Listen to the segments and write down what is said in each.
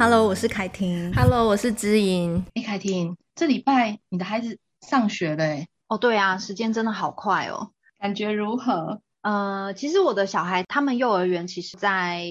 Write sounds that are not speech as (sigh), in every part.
Hello，我是凯婷。Hello，我是知音。哎，凯婷，这礼拜你的孩子上学了哎。哦，对啊，时间真的好快哦。感觉如何？呃，其实我的小孩他们幼儿园其实在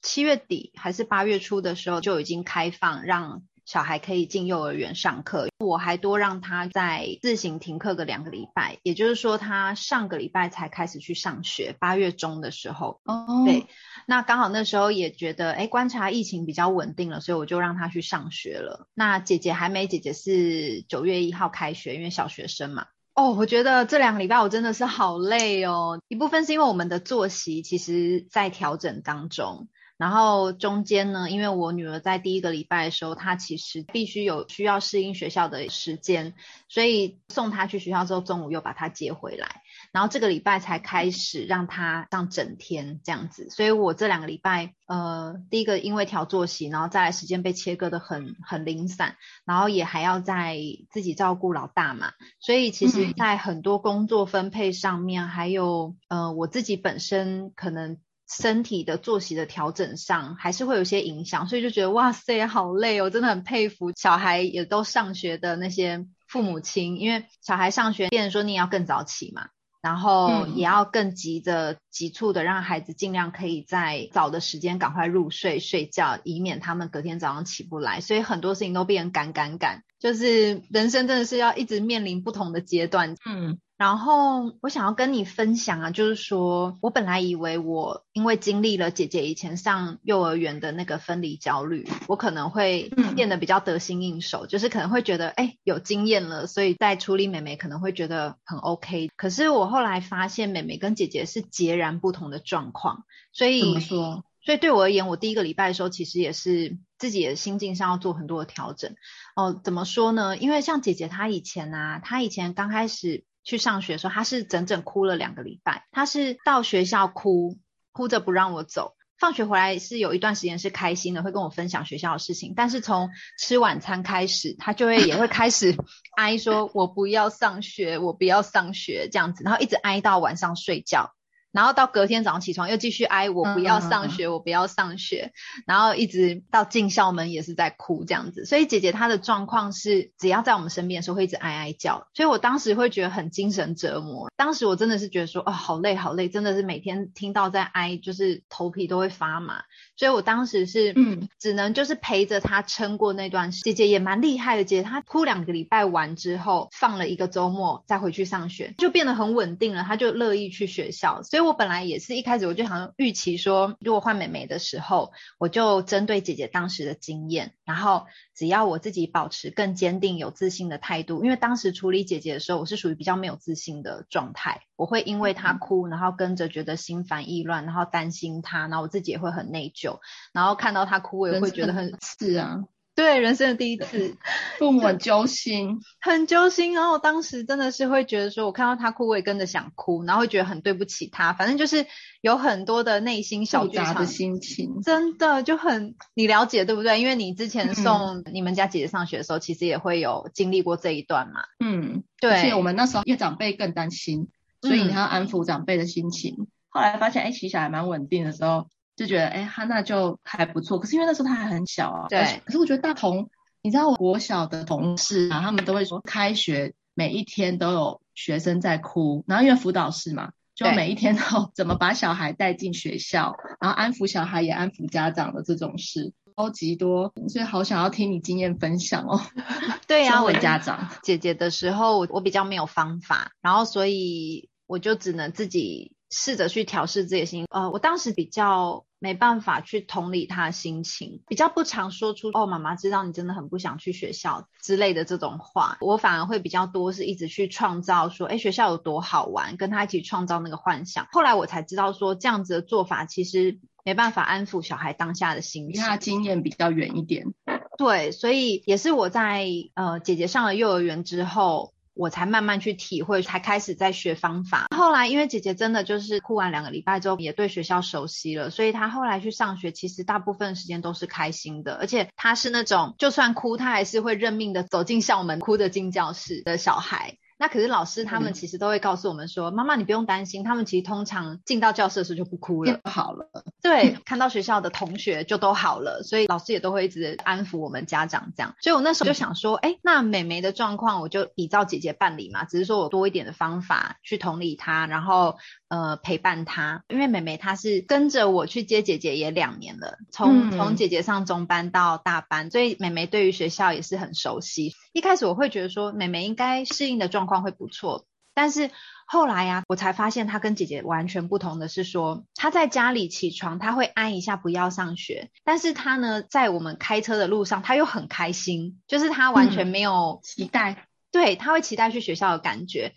七月底还是八月初的时候就已经开放让。小孩可以进幼儿园上课，我还多让他在自行停课个两个礼拜，也就是说他上个礼拜才开始去上学，八月中的时候。哦，对，那刚好那时候也觉得，哎，观察疫情比较稳定了，所以我就让他去上学了。那姐姐还没，姐姐是九月一号开学，因为小学生嘛。哦，我觉得这两个礼拜我真的是好累哦，一部分是因为我们的作息其实在调整当中。然后中间呢，因为我女儿在第一个礼拜的时候，她其实必须有需要适应学校的时间，所以送她去学校之后，中午又把她接回来，然后这个礼拜才开始让她上整天这样子。所以我这两个礼拜，呃，第一个因为调作息，然后再来时间被切割的很很零散，然后也还要在自己照顾老大嘛，所以其实在很多工作分配上面，嗯、还有呃我自己本身可能。身体的作息的调整上还是会有些影响，所以就觉得哇塞，好累哦，真的很佩服小孩也都上学的那些父母亲，因为小孩上学，变成说你也要更早起嘛，然后也要更急着急促的让孩子尽量可以在早的时间赶快入睡睡觉，以免他们隔天早上起不来，所以很多事情都变成赶赶赶，就是人生真的是要一直面临不同的阶段，嗯。然后我想要跟你分享啊，就是说我本来以为我因为经历了姐姐以前上幼儿园的那个分离焦虑，我可能会变得比较得心应手，嗯、就是可能会觉得哎有经验了，所以在处理妹妹可能会觉得很 OK。可是我后来发现妹妹跟姐姐是截然不同的状况，所以怎么说？所以对我而言，我第一个礼拜的时候其实也是自己的心境上要做很多的调整。哦，怎么说呢？因为像姐姐她以前啊，她以前刚开始。去上学的时候，他是整整哭了两个礼拜。他是到学校哭，哭着不让我走。放学回来是有一段时间是开心的，会跟我分享学校的事情。但是从吃晚餐开始，他就会也会开始 (laughs) 哀说：“我不要上学，我不要上学。”这样子，然后一直哀到晚上睡觉。然后到隔天早上起床又继续哀，我不要上学，我不要上学，然后一直到进校门也是在哭这样子。所以姐姐她的状况是，只要在我们身边的时候会一直哀哀叫，所以我当时会觉得很精神折磨。当时我真的是觉得说，哦，好累好累，真的是每天听到在哀，就是头皮都会发麻。所以我当时是，嗯，只能就是陪着她撑过那段时间。姐姐也蛮厉害的，姐姐她哭两个礼拜完之后，放了一个周末再回去上学，就变得很稳定了，她就乐意去学校。所以。所以我本来也是一开始我就想预期说，如果换美眉的时候，我就针对姐姐当时的经验，然后只要我自己保持更坚定、有自信的态度，因为当时处理姐姐的时候，我是属于比较没有自信的状态，我会因为她哭，然后跟着觉得心烦意乱，然后担心她，然后我自己也会很内疚，然后看到她哭，我也会觉得很是啊。对，人生的第一次，父母很揪心，很揪心。然后我当时真的是会觉得说，我看到他哭，我也跟着想哭，然后会觉得很对不起他。反正就是有很多的内心小剧场的心情，真的就很你了解对不对？因为你之前送你们家姐姐上学的时候，嗯、其实也会有经历过这一段嘛。嗯，对。而且我们那时候因为长辈更担心，所以你还要安抚长辈的心情。嗯、后来发现，哎，其实还蛮稳定的时候。就觉得哎，哈娜就还不错。可是因为那时候他还很小啊。对。可是我觉得大同，你知道我国小的同事啊，他们都会说，开学每一天都有学生在哭，然后因为辅导室嘛，就每一天都怎么把小孩带进学校，然后安抚小孩也安抚家长的这种事超级多，所以好想要听你经验分享哦。(laughs) 对呀、啊，我家长姐姐的时候，我比较没有方法，然后所以我就只能自己试着去调试自己的心。呃，我当时比较。没办法去同理他的心情，比较不常说出“哦，妈妈知道你真的很不想去学校”之类的这种话。我反而会比较多是一直去创造说，哎，学校有多好玩，跟他一起创造那个幻想。后来我才知道说，这样子的做法其实没办法安抚小孩当下的心情。因为他经验比较远一点，对，所以也是我在呃姐姐上了幼儿园之后。我才慢慢去体会，才开始在学方法。后来，因为姐姐真的就是哭完两个礼拜之后，也对学校熟悉了，所以她后来去上学，其实大部分时间都是开心的。而且她是那种就算哭，她还是会认命的走进校门，哭着进教室的小孩。那可是老师他们其实都会告诉我们说，妈妈你不用担心，他们其实通常进到教室的时候就不哭了，好了。对，看到学校的同学就都好了，所以老师也都会一直安抚我们家长这样。所以我那时候就想说，哎，那妹妹的状况我就依照姐姐办理嘛，只是说我多一点的方法去同理她，然后呃陪伴她。因为妹妹她是跟着我去接姐姐也两年了，从从姐姐上中班到大班，所以妹妹对于学校也是很熟悉。一开始我会觉得说，妹妹应该适应的状况会不错，但是。后来呀、啊，我才发现他跟姐姐完全不同的是说，他在家里起床，他会按一下不要上学，但是他呢，在我们开车的路上，他又很开心，就是他完全没有期待，对，他会期待去学校的感觉。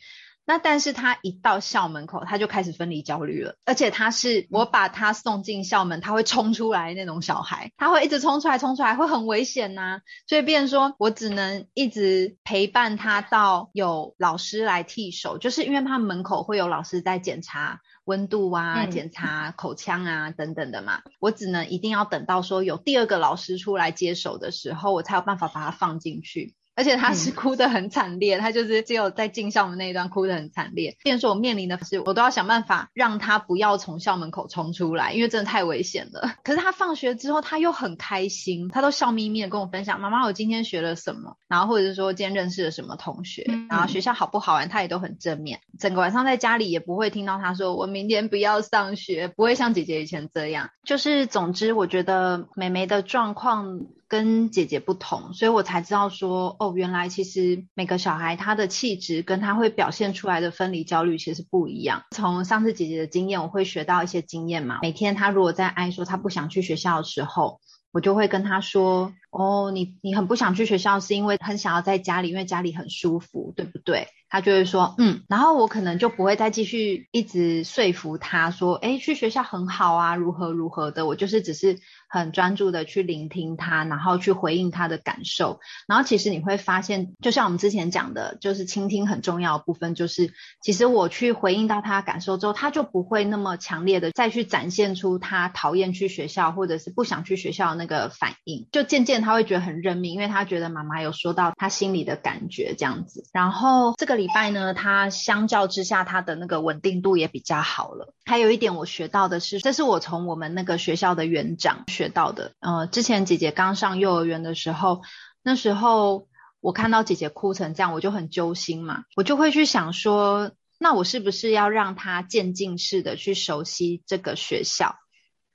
那但是他一到校门口，他就开始分离焦虑了，而且他是我把他送进校门，他会冲出来那种小孩，他会一直冲出来，冲出来会很危险呐、啊。所以变成说我只能一直陪伴他到有老师来替手，就是因为他门口会有老师在检查温度啊、检查口腔啊等等的嘛，我只能一定要等到说有第二个老师出来接手的时候，我才有办法把他放进去。而且他是哭得很惨烈，嗯，他就是只有在进校门那一段哭得很惨烈。变成说我面临的是，我都要想办法让他不要从校门口冲出来，因为真的太危险了。(laughs) 可是他放学之后，他又很开心，他都笑眯眯的跟我分享：“妈妈，我今天学了什么？”然后或者是说今天认识了什么同学，然后学校好不好玩，他也都很正面。整个晚上在家里也不会听到他说：“我明天不要上学。”不会像姐姐以前这样。就是总之，我觉得妹妹的状况。跟姐姐不同，所以我才知道说，哦，原来其实每个小孩他的气质跟他会表现出来的分离焦虑其实不一样。从上次姐姐的经验，我会学到一些经验嘛。每天他如果在哀说他不想去学校的时候，我就会跟他说，哦，你你很不想去学校，是因为很想要在家里，因为家里很舒服，对不对？他就会说，嗯，然后我可能就不会再继续一直说服他说，诶，去学校很好啊，如何如何的。我就是只是很专注的去聆听他，然后去回应他的感受。然后其实你会发现，就像我们之前讲的，就是倾听很重要的部分，就是其实我去回应到他的感受之后，他就不会那么强烈的再去展现出他讨厌去学校或者是不想去学校的那个反应。就渐渐他会觉得很认命，因为他觉得妈妈有说到他心里的感觉这样子。然后这个。礼拜呢，它相较之下，它的那个稳定度也比较好了。还有一点我学到的是，这是我从我们那个学校的园长学到的。呃，之前姐姐刚上幼儿园的时候，那时候我看到姐姐哭成这样，我就很揪心嘛，我就会去想说，那我是不是要让她渐进式的去熟悉这个学校？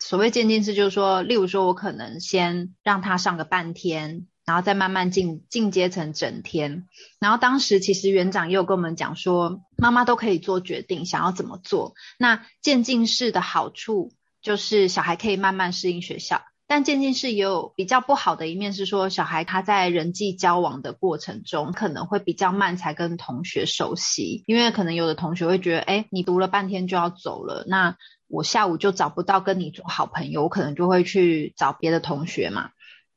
所谓渐进式，就是说，例如说我可能先让她上个半天。然后再慢慢进进阶成整天。然后当时其实园长也有跟我们讲说，妈妈都可以做决定，想要怎么做。那渐进式的好处就是小孩可以慢慢适应学校，但渐进式也有比较不好的一面，是说小孩他在人际交往的过程中可能会比较慢才跟同学熟悉，因为可能有的同学会觉得，哎，你读了半天就要走了，那我下午就找不到跟你做好朋友，我可能就会去找别的同学嘛。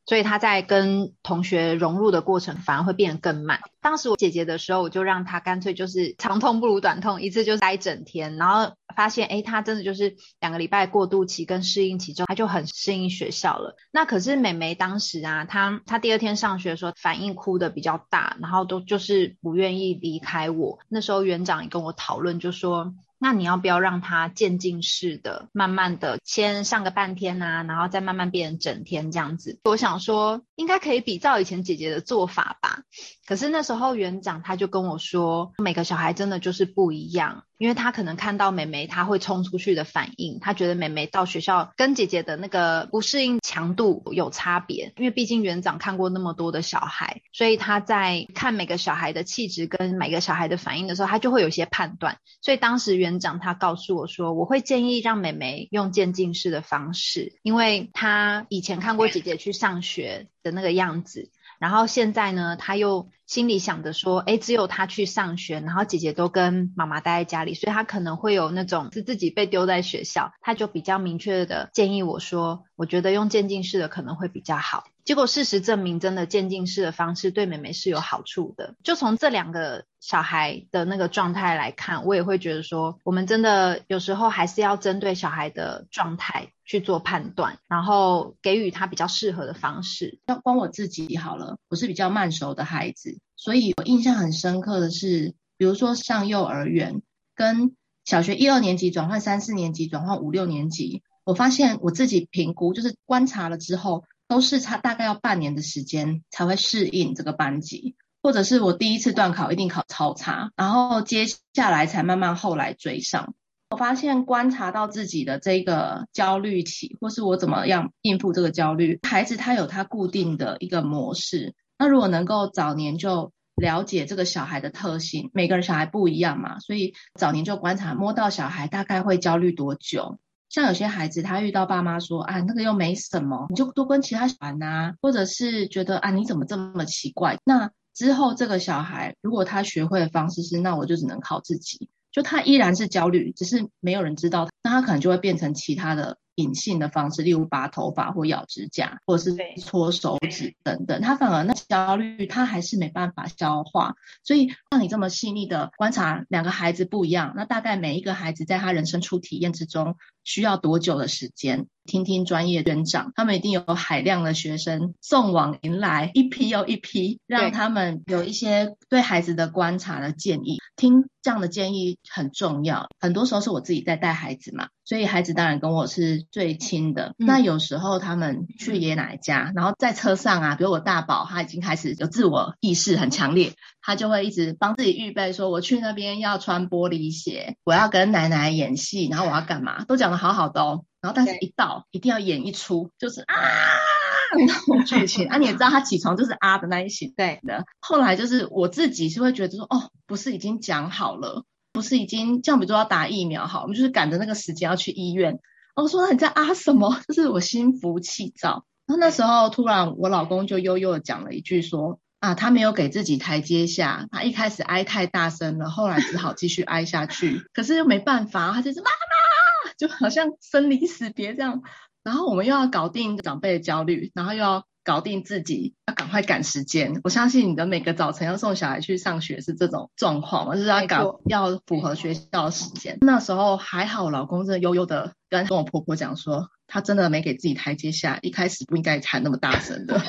所以他在跟同学融入的过程反而会变得更慢。当时我姐姐的时候，我就让他干脆就是长痛不如短痛，一次就待整天，然后发现诶，他真的就是两个礼拜过渡期跟适应期之后，他就很适应学校了。那可是妹妹当时啊，她她第二天上学的时候反应哭得比较大，然后都就是不愿意离开我。那时候园长也跟我讨论，就说。那你要不要让他渐进式的，慢慢的先上个半天啊，然后再慢慢变成整天这样子？我想说，应该可以比照以前姐姐的做法吧。可是那时候园长他就跟我说，每个小孩真的就是不一样。因为他可能看到妹妹，他会冲出去的反应，他觉得妹妹到学校跟姐姐的那个不适应强度有差别。因为毕竟园长看过那么多的小孩，所以他在看每个小孩的气质跟每个小孩的反应的时候，他就会有些判断。所以当时园长他告诉我说，我会建议让妹妹用渐进式的方式，因为他以前看过姐姐去上学的那个样子。然后现在呢，他又心里想着说，哎，只有他去上学，然后姐姐都跟妈妈待在家里，所以他可能会有那种是自己被丢在学校，他就比较明确的建议我说，我觉得用渐进式的可能会比较好。结果事实证明，真的渐进式的方式对妹妹是有好处的。就从这两个小孩的那个状态来看，我也会觉得说，我们真的有时候还是要针对小孩的状态去做判断，然后给予他比较适合的方式。要光我自己好了，我是比较慢熟的孩子，所以我印象很深刻的是，比如说上幼儿园跟小学一二年级转换三四年级转换五六年级。我发现我自己评估，就是观察了之后，都是差大概要半年的时间才会适应这个班级，或者是我第一次段考一定考超差，然后接下来才慢慢后来追上。我发现观察到自己的这个焦虑期，或是我怎么样应付这个焦虑，孩子他有他固定的一个模式。那如果能够早年就了解这个小孩的特性，每个人小孩不一样嘛，所以早年就观察，摸到小孩大概会焦虑多久。像有些孩子他遇到爸妈说啊，那个又没什么，你就多跟其他小孩玩啊，或者是觉得啊，你怎么这么奇怪？那之后这个小孩如果他学会的方式是，那我就只能靠自己。就他依然是焦虑，只是没有人知道，那他可能就会变成其他的隐性的方式，例如拔头发或咬指甲，或者是搓手指等等。他反而那焦虑，他还是没办法消化。所以像你这么细腻的观察，两个孩子不一样，那大概每一个孩子在他人生初体验之中需要多久的时间？听听专业园长，他们一定有海量的学生送往迎来一批又一批，让他们有一些对孩子的观察的建议。听这样的建议很重要。很多时候是我自己在带孩子嘛，所以孩子当然跟我是最亲的。嗯、那有时候他们去爷爷奶奶家，然后在车上啊，比如我大宝他已经开始有自我意识很强烈，他就会一直帮自己预备说，我去那边要穿玻璃鞋，我要跟奶奶演戏，然后我要干嘛，都讲的好好的哦。然后，但是一到一定要演一出，就是啊那种剧情啊，你也知道他起床就是啊的那一型对的。后来就是我自己是会觉得说，哦，不是已经讲好了，不是已经像比如说要打疫苗好，我们就是赶着那个时间要去医院。我说你在啊什么？(laughs) 就是我心浮气躁。然后那时候突然我老公就悠悠的讲了一句说，啊，他没有给自己台阶下，他一开始哀太大声了，后来只好继续哀下去。可是又没办法，他就是妈妈。就好像生离死别这样，然后我们又要搞定长辈的焦虑，然后又要搞定自己，要赶快赶时间。我相信你的每个早晨要送小孩去上学是这种状况嘛，就是要赶要符合学校的时间。那时候还好，我老公真的悠悠的跟跟我婆婆讲说，他真的没给自己台阶下，一开始不应该喊那么大声的。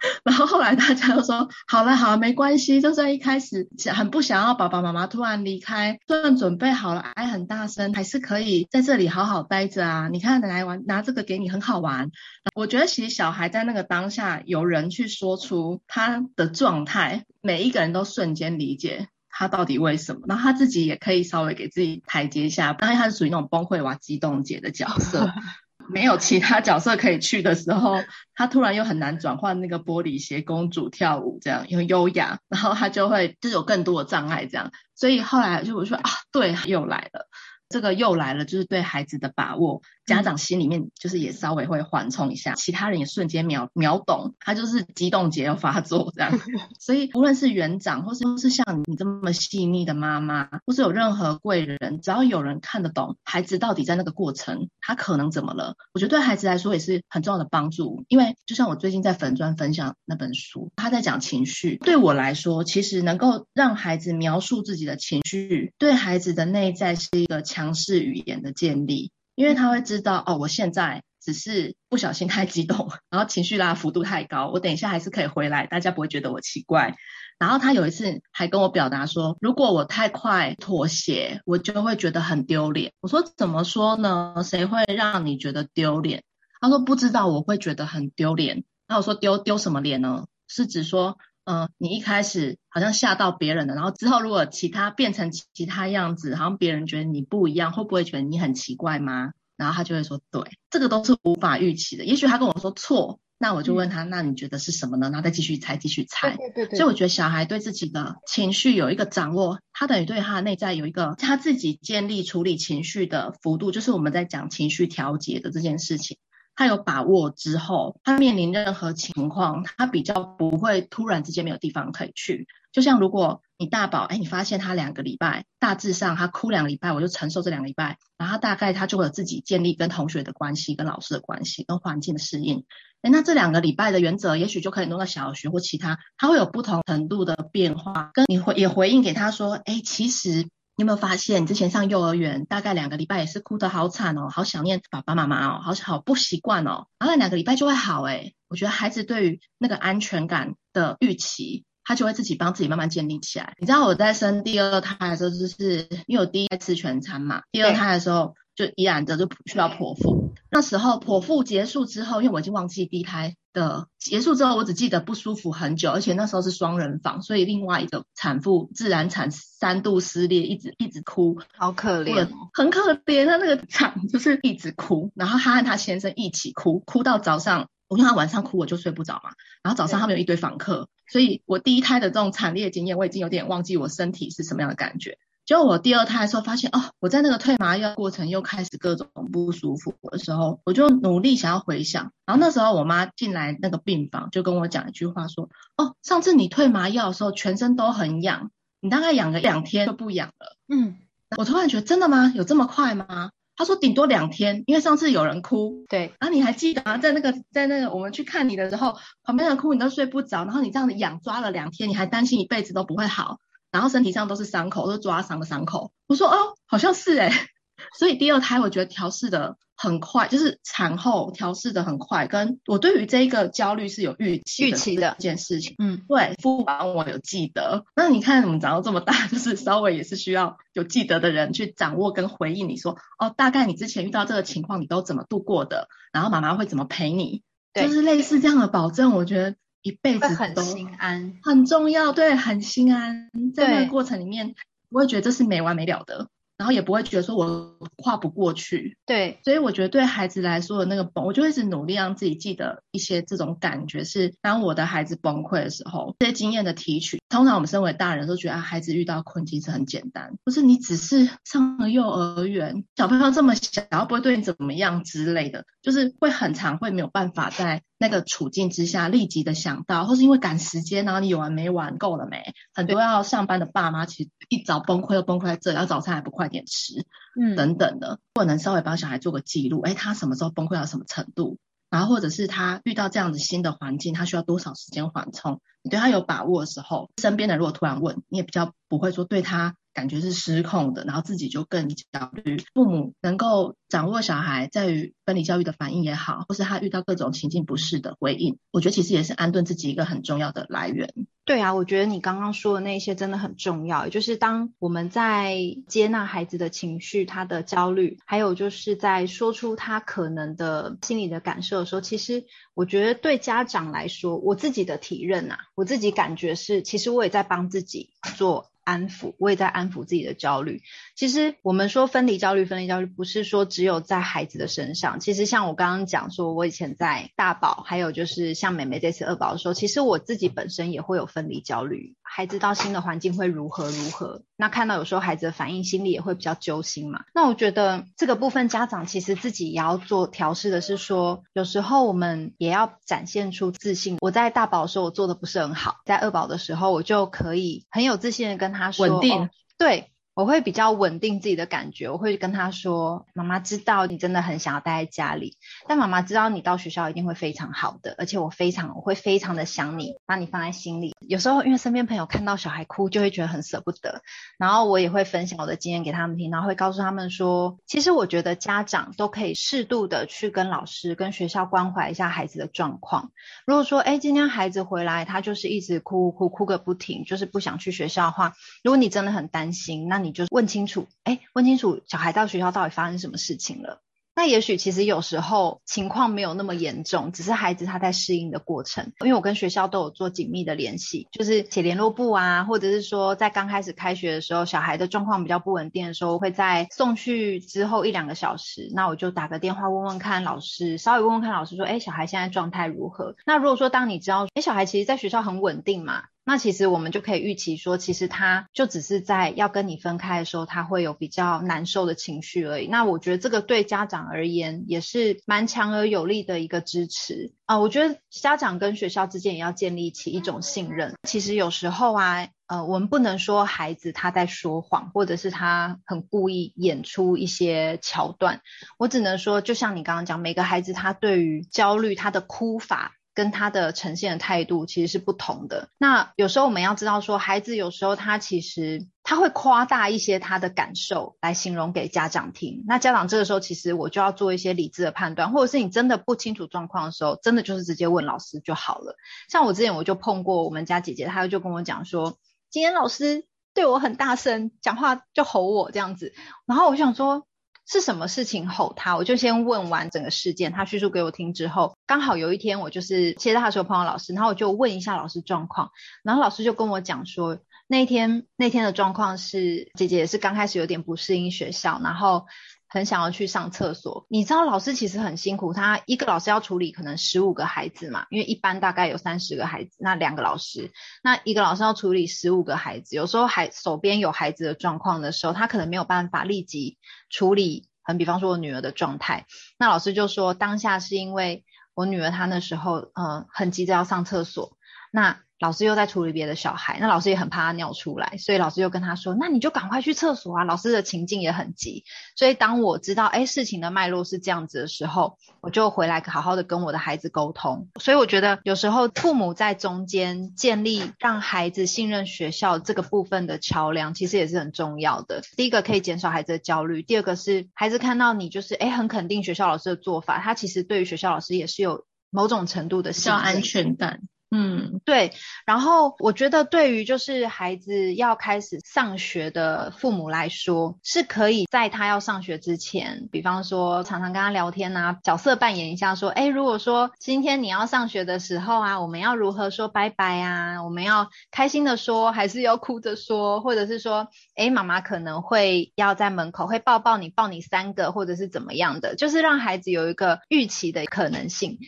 (laughs) 然后后来大家都说好了好了，没关系。就算一开始很不想要爸爸妈妈突然离开，就算准备好了，爱很大声，还是可以在这里好好待着啊。你看，来玩拿这个给你，很好玩。我觉得其实小孩在那个当下，有人去说出他的状态，每一个人都瞬间理解他到底为什么。然后他自己也可以稍微给自己台阶下，当然他是属于那种崩溃娃激动姐的角色。(laughs) 没有其他角色可以去的时候，(laughs) 他突然又很难转换那个玻璃鞋公主跳舞这样，又优雅，然后他就会就有更多的障碍这样，所以后来就我说啊，对，又来了。这个又来了，就是对孩子的把握，家长心里面就是也稍微会缓冲一下，其他人也瞬间秒秒懂，他就是激动节要发作 (laughs) 这样。(laughs) 所以无论是园长，或是是像你这么细腻的妈妈，或是有任何贵人，只要有人看得懂孩子到底在那个过程他可能怎么了，我觉得对孩子来说也是很重要的帮助。因为就像我最近在粉砖分享那本书，他在讲情绪，对我来说，其实能够让孩子描述自己的情绪，对孩子的内在是一个强。强势语言的建立，因为他会知道哦，我现在只是不小心太激动，然后情绪拉幅度太高，我等一下还是可以回来，大家不会觉得我奇怪。然后他有一次还跟我表达说，如果我太快妥协，我就会觉得很丢脸。我说怎么说呢？谁会让你觉得丢脸？他说不知道，我会觉得很丢脸。那我说丢丢什么脸呢？是指说。嗯、呃，你一开始好像吓到别人了，然后之后如果其他变成其他样子，好像别人觉得你不一样，会不会觉得你很奇怪吗？然后他就会说，对，这个都是无法预期的。也许他跟我说错，那我就问他，嗯、那你觉得是什么呢？然后再继续猜，继续猜。对对对。所以我觉得小孩对自己的情绪有一个掌握，他等于对他的内在有一个他自己建立处理情绪的幅度，就是我们在讲情绪调节的这件事情。他有把握之后，他面临任何情况，他比较不会突然之间没有地方可以去。就像如果你大宝，哎，你发现他两个礼拜，大致上他哭两个礼拜，我就承受这两个礼拜，然后大概他就会有自己建立跟同学的关系、跟老师的关系、跟环境的适应。哎，那这两个礼拜的原则，也许就可以弄到小学或其他，他会有不同程度的变化。跟你回也回应给他说，哎，其实。你有没有发现，你之前上幼儿园大概两个礼拜也是哭得好惨哦，好想念爸爸妈妈哦，好好不习惯哦，然后两个礼拜就会好诶。我觉得孩子对于那个安全感的预期，他就会自己帮自己慢慢建立起来。你知道我在生第二胎的时候，就是因为我第一胎吃全餐嘛，第二胎的时候就依然的就需要剖腹。那时候剖腹结束之后，因为我已经忘记第一胎的结束之后，我只记得不舒服很久，而且那时候是双人房，所以另外一个产妇自然产三度撕裂，一直一直哭，好可怜，很可怜。她那个产 (laughs) 就是一直哭，然后她和她先生一起哭，哭到早上。我因为他晚上哭，我就睡不着嘛。然后早上他们有一堆访客，所以我第一胎的这种惨烈经验，我已经有点忘记我身体是什么样的感觉。结果我第二胎的时候发现，哦，我在那个退麻药过程又开始各种不舒服的时候，我就努力想要回想。然后那时候我妈进来那个病房，就跟我讲一句话说：“哦，上次你退麻药的时候全身都很痒，你大概痒个两天就不痒了。”嗯，我突然觉得真的吗？有这么快吗？他说顶多两天，因为上次有人哭，对，然后你还记得啊，在那个在那个我们去看你的时候，旁边人哭你都睡不着，然后你这样子痒抓了两天，你还担心一辈子都不会好，然后身体上都是伤口，都是抓伤的伤口。我说哦，好像是诶。(laughs) 所以第二胎我觉得调试的很快，就是产后调试的很快，跟我对于这一个焦虑是有预期预期的一件事情。嗯，对，父母我有记得。那你看我们长到这么大，就是稍微也是需要有记得的人去掌握跟回应你说，哦，大概你之前遇到这个情况，你都怎么度过的？然后妈妈会怎么陪你？对，就是类似这样的保证，我觉得一辈子都很心安，很重要。对，很心安。在那个过程里面，我会觉得这是没完没了的。然后也不会觉得说我跨不过去，对，所以我觉得对孩子来说的那个崩，我就一直努力让自己记得一些这种感觉，是当我的孩子崩溃的时候，这些经验的提取。通常我们身为大人都觉得啊，孩子遇到困境是很简单，不是你只是上了幼儿园，小朋友这么小，不会对你怎么样之类的，就是会很常会没有办法在那个处境之下立即的想到，或是因为赶时间，然后你有完没完，够了没？很多要上班的爸妈其实一早崩溃又崩溃在这，然后早餐还不快点吃，嗯，等等的，或能稍微帮小孩做个记录，哎，他什么时候崩溃到什么程度？然后或者是他遇到这样子新的环境，他需要多少时间缓冲？对他有把握的时候，身边的如果突然问，你也比较不会说对他。感觉是失控的，然后自己就更焦虑。父母能够掌握小孩在于分离教育的反应也好，或是他遇到各种情境不适的回应，我觉得其实也是安顿自己一个很重要的来源。对啊，我觉得你刚刚说的那些真的很重要，就是当我们在接纳孩子的情绪、他的焦虑，还有就是在说出他可能的心理的感受的时候，其实我觉得对家长来说，我自己的体认啊，我自己感觉是，其实我也在帮自己做。安抚，我也在安抚自己的焦虑。其实我们说分离焦虑，分离焦虑不是说只有在孩子的身上。其实像我刚刚讲说，我以前在大宝，还有就是像妹妹这次二宝的时候，其实我自己本身也会有分离焦虑。孩子到新的环境会如何如何？那看到有时候孩子的反应，心里也会比较揪心嘛。那我觉得这个部分家长其实自己也要做调试的，是说有时候我们也要展现出自信。我在大宝的时候我做的不是很好，在二宝的时候我就可以很有自信的跟他说，稳定，哦，对。我会比较稳定自己的感觉，我会跟他说：“妈妈知道你真的很想要待在家里，但妈妈知道你到学校一定会非常好的，而且我非常我会非常的想你，把你放在心里。有时候因为身边朋友看到小孩哭，就会觉得很舍不得，然后我也会分享我的经验给他们听，然后会告诉他们说，其实我觉得家长都可以适度的去跟老师、跟学校关怀一下孩子的状况。如果说，哎，今天孩子回来，他就是一直哭哭哭个不停，就是不想去学校的话，如果你真的很担心，那你。你就问清楚，哎，问清楚小孩到学校到底发生什么事情了？那也许其实有时候情况没有那么严重，只是孩子他在适应的过程。因为我跟学校都有做紧密的联系，就是写联络簿啊，或者是说在刚开始开学的时候，小孩的状况比较不稳定的时候，我会在送去之后一两个小时，那我就打个电话问问看老师，稍微问问看老师说，哎，小孩现在状态如何？那如果说当你知道，哎，小孩其实在学校很稳定嘛。那其实我们就可以预期说，其实他就只是在要跟你分开的时候，他会有比较难受的情绪而已。那我觉得这个对家长而言也是蛮强而有力的一个支持啊。我觉得家长跟学校之间也要建立起一种信任。其实有时候啊，呃，我们不能说孩子他在说谎，或者是他很故意演出一些桥段。我只能说，就像你刚刚讲，每个孩子他对于焦虑，他的哭法。跟他的呈现的态度其实是不同的。那有时候我们要知道说，孩子有时候他其实他会夸大一些他的感受来形容给家长听。那家长这个时候其实我就要做一些理智的判断，或者是你真的不清楚状况的时候，真的就是直接问老师就好了。像我之前我就碰过我们家姐姐，她就跟我讲说，今天老师对我很大声，讲话就吼我这样子。然后我想说。是什么事情吼他？我就先问完整个事件，他叙述给我听之后，刚好有一天我就是接到他时候碰到老师，然后我就问一下老师状况，然后老师就跟我讲说，那天那天的状况是姐姐也是刚开始有点不适应学校，然后。很想要去上厕所，你知道老师其实很辛苦，他一个老师要处理可能十五个孩子嘛，因为一般大概有三十个孩子，那两个老师，那一个老师要处理十五个孩子，有时候还手边有孩子的状况的时候，他可能没有办法立即处理，很比方说我女儿的状态，那老师就说当下是因为我女儿她那时候嗯、很急着要上厕所，那。老师又在处理别的小孩，那老师也很怕他尿出来，所以老师又跟他说：“那你就赶快去厕所啊！”老师的情境也很急，所以当我知道哎事情的脉络是这样子的时候，我就回来好好的跟我的孩子沟通。所以我觉得有时候父母在中间建立让孩子信任学校这个部分的桥梁，其实也是很重要的。第一个可以减少孩子的焦虑，第二个是孩子看到你就是哎很肯定学校老师的做法，他其实对于学校老师也是有某种程度的信安全感。嗯，对。然后我觉得，对于就是孩子要开始上学的父母来说，是可以在他要上学之前，比方说常常跟他聊天啊，角色扮演一下，说，哎，如果说今天你要上学的时候啊，我们要如何说拜拜啊？我们要开心的说，还是要哭着说？或者是说，哎，妈妈可能会要在门口会抱抱你，抱你三个，或者是怎么样的？就是让孩子有一个预期的可能性。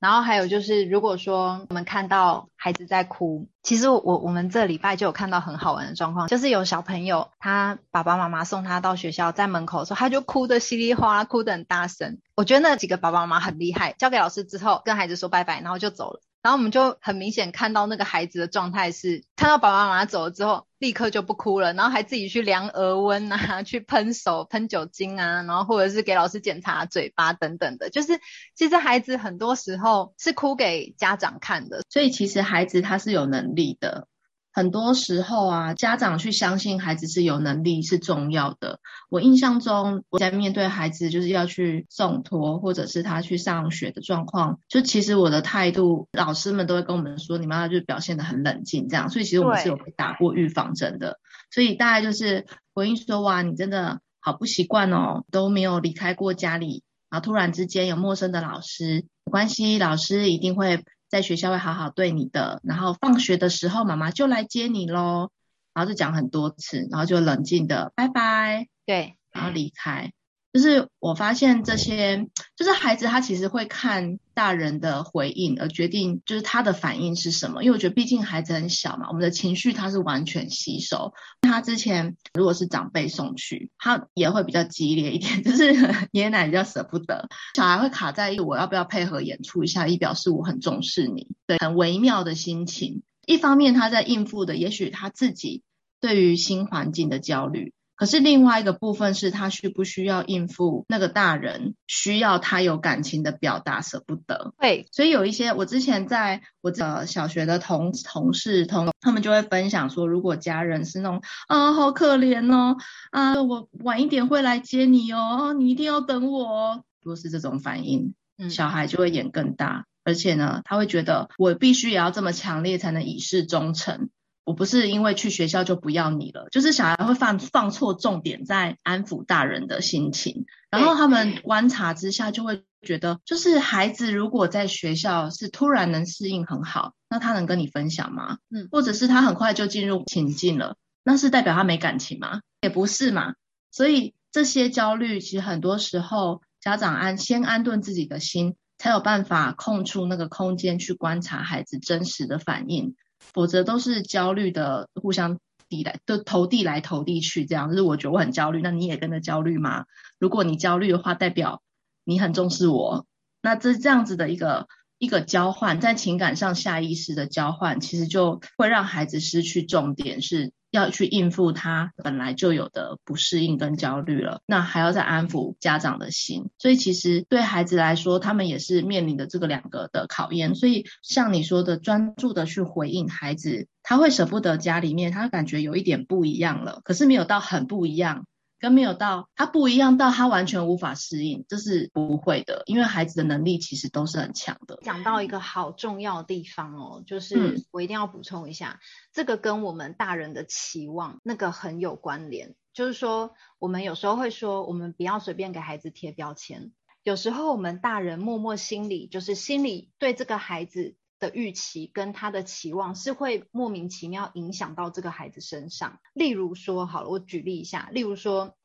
然后还有就是，如果说我们看到孩子在哭，其实我我们这礼拜就有看到很好玩的状况，就是有小朋友他爸爸妈妈送他到学校，在门口的时候他就哭得稀里哗啦，哭得很大声。我觉得那几个爸爸妈妈很厉害，交给老师之后跟孩子说拜拜，然后就走了。然后我们就很明显看到那个孩子的状态是，看到爸爸妈妈走了之后，立刻就不哭了，然后还自己去量额温啊，(laughs) 去喷手、喷酒精啊，然后或者是给老师检查嘴巴等等的。就是其实孩子很多时候是哭给家长看的，所以其实孩子他是有能力的。很多时候啊，家长去相信孩子是有能力是重要的。我印象中，我在面对孩子就是要去送托，或者是他去上学的状况，就其实我的态度，老师们都会跟我们说，你妈妈就表现得很冷静这样。所以其实我们是有被打过预防针的。所以大概就是回应说，哇，你真的好不习惯哦，都没有离开过家里，然后突然之间有陌生的老师，没关系，老师一定会。在学校会好好对你的，然后放学的时候妈妈就来接你喽，然后就讲很多次，然后就冷静的拜拜，对，然后离开。就是我发现这些，就是孩子他其实会看大人的回应而决定，就是他的反应是什么。因为我觉得毕竟孩子很小嘛，我们的情绪他是完全吸收。他之前如果是长辈送去，他也会比较激烈一点，(laughs) 就是爷爷奶奶比较舍不得，小孩会卡在一个我要不要配合演出一下，以表示我很重视你，对，很微妙的心情。一方面他在应付的，也许他自己对于新环境的焦虑。可是另外一个部分是他需不需要应付那个大人需要他有感情的表达，舍不得。对，所以有一些我之前在我的小学的同同事同他们就会分享说，如果家人是那种啊好可怜哦啊我晚一点会来接你哦，你一定要等我哦。如果是这种反应，小孩就会演更大，而且呢他会觉得我必须也要这么强烈才能以示忠诚。我不是因为去学校就不要你了，就是小孩会放放错重点在安抚大人的心情，然后他们观察之下就会觉得，就是孩子如果在学校是突然能适应很好，那他能跟你分享吗？嗯，或者是他很快就进入情境了，那是代表他没感情吗？也不是嘛。所以这些焦虑其实很多时候家长安先安顿自己的心，才有办法空出那个空间去观察孩子真实的反应。否则都是焦虑的，互相递来，都投递来投递去，这样。就是我觉得我很焦虑，那你也跟着焦虑吗？如果你焦虑的话，代表你很重视我。那这这样子的一个一个交换，在情感上下意识的交换，其实就会让孩子失去重点是。要去应付他本来就有的不适应跟焦虑了，那还要再安抚家长的心，所以其实对孩子来说，他们也是面临的这个两个的考验。所以像你说的，专注的去回应孩子，他会舍不得家里面，他感觉有一点不一样了，可是没有到很不一样。跟没有到他不一样，到他完全无法适应，这是不会的，因为孩子的能力其实都是很强的。讲到一个好重要的地方哦，就是我一定要补充一下，嗯，这个跟我们大人的期望那个很有关联。就是说，我们有时候会说，我们不要随便给孩子贴标签。有时候我们大人默默心里就是心里对这个孩子的预期跟他的期望，是会莫名其妙影响到这个孩子身上。例如说，好了，我举例一下，例如说，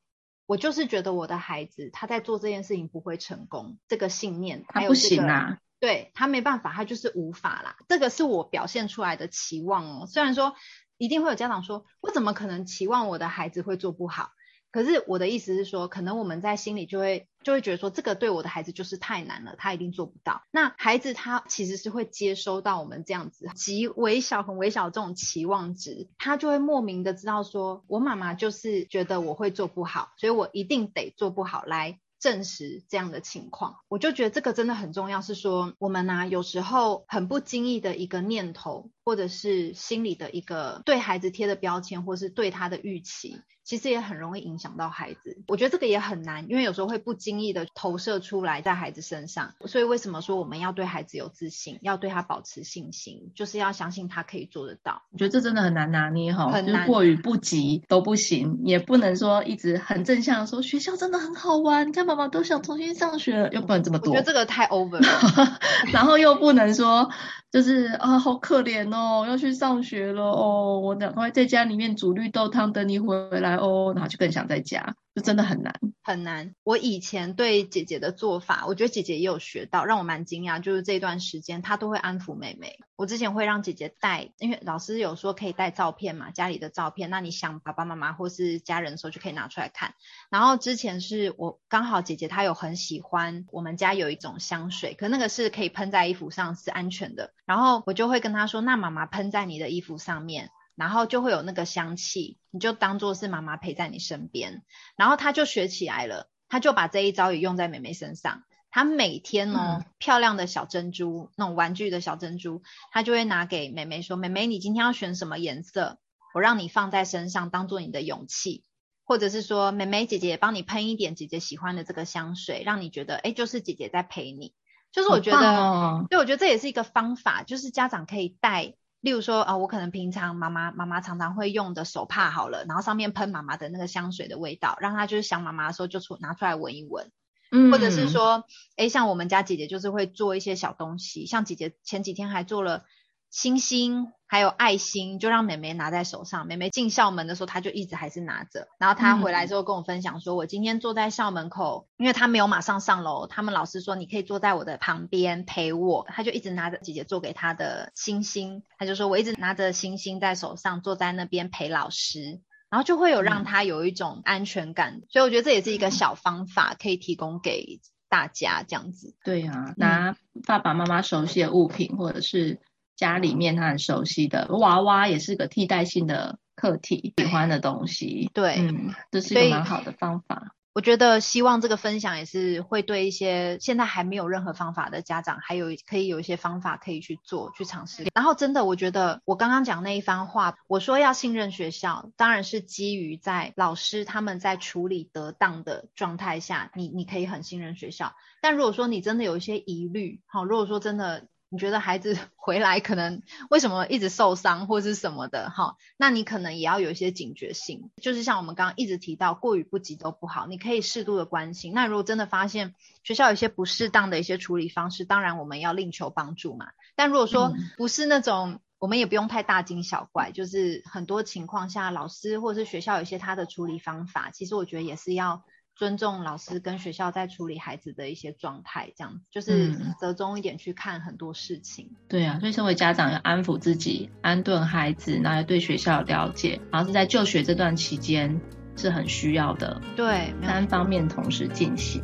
我就是觉得我的孩子他在做这件事情不会成功，这个信念他有、这个、不行啊，对，他没办法，他就是无法啦。这个是我表现出来的期望哦。虽然说一定会有家长说，我怎么可能期望我的孩子会做不好？可是我的意思是说，可能我们在心里就会就会觉得说，这个对我的孩子就是太难了，他一定做不到。那孩子他其实是会接收到我们这样子极微小、很微小的这种期望值，他就会莫名的知道说，我妈妈就是觉得我会做不好，所以我一定得做不好来证实这样的情况。我就觉得这个真的很重要，是说我们呢、有时候很不经意的一个念头，或者是心里的一个对孩子贴的标签，或是对他的预期。其实也很容易影响到孩子，我觉得这个也很难，因为有时候会不经意的投射出来在孩子身上。所以为什么说我们要对孩子有自信，要对他保持信心，就是要相信他可以做得到。我觉得这真的很难拿捏哈，很难，过于不及都不行，也不能说一直很正向的说学校真的很好玩，你看妈妈都想重新上学了，又不能这么多。我觉得这个太 over 了，(laughs) 然后又不能说。就是啊，好可怜哦，要去上学了哦，我赶快在家里面煮绿豆汤等你回来哦，然后就更想在家。就真的很难，很难。我以前对姐姐的做法，我觉得姐姐也有学到，让我蛮惊讶。就是这段时间，她都会安抚妹妹。我之前会让姐姐带，因为老师有说可以带照片嘛，家里的照片。那你想爸爸妈妈或是家人的时候，就可以拿出来看。然后之前是我刚好姐姐她有很喜欢，我们家有一种香水，可那个是可以喷在衣服上，是安全的。然后我就会跟她说，那妈妈喷在你的衣服上面。然后就会有那个香气，你就当做是妈妈陪在你身边。然后他就学起来了，他就把这一招也用在妹妹身上。他每天哦，嗯、漂亮的小珍珠，那种玩具的小珍珠，他就会拿给妹妹说：“妹妹，你今天要选什么颜色？我让你放在身上，当做你的勇气。或者是说，妹妹姐姐也帮你喷一点姐姐喜欢的这个香水，让你觉得，哎，就是姐姐在陪你。就是我觉得，哦、对，我觉得这也是一个方法，就是家长可以带。”例如说啊、哦，我可能平常妈妈妈妈常常会用的手帕好了，然后上面喷妈妈的那个香水的味道，让她就是想妈妈的时候就出拿出来闻一闻，嗯，或者是说，哎，像我们家姐姐就是会做一些小东西，像姐姐前几天还做了。星星还有爱心，就让妹妹拿在手上。妹妹进校门的时候，她就一直还是拿着。然后她回来之后跟我分享说：“、我今天坐在校门口，因为她没有马上上楼，他们老师说你可以坐在我的旁边陪我。”她就一直拿着姐姐做给她的星星。她就说：“我一直拿着星星在手上，坐在那边陪老师。”然后就会有让她有一种安全感。所以我觉得这也是一个小方法，可以提供给大家这样子。对、啊，拿爸爸妈妈熟悉的物品，或者是。家里面他很熟悉的娃娃也是个替代性的课题，喜欢的东西。对，嗯，这是一个蛮好的方法。我觉得希望这个分享也是会对一些现在还没有任何方法的家长，还有可以有一些方法可以去做，去尝试。然后真的，我觉得我刚刚讲那一番话，我说要信任学校，当然是基于在老师他们在处理得当的状态下，你你可以很信任学校。但如果说你真的有一些疑虑，好，如果说真的。你觉得孩子 (laughs) 回来可能为什么一直受伤或是什么的哈？那你可能也要有一些警觉性，就是像我们刚刚一直提到，过与不及都不好，你可以适度的关心。那如果真的发现学校有一些不适当的一些处理方式，当然我们要另求帮助嘛。但如果说不是那种，我们也不用太大惊小怪，就是很多情况下老师或者是学校有一些他的处理方法，其实我觉得也是要。尊重老师跟学校在处理孩子的一些状态，这样子就是折中一点去看很多事情。嗯、对啊，所以身为家长要安抚自己，安顿孩子，然后要对学校了解，然后是在就学这段期间是很需要的。对，三方面同时进行。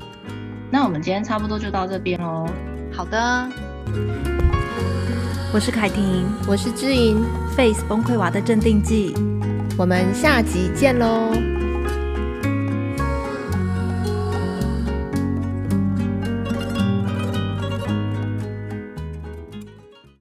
那我们今天差不多就到这边哦。好的，我是凯婷，我是知莹，Face 崩溃娃的镇定剂，我们下集见喽。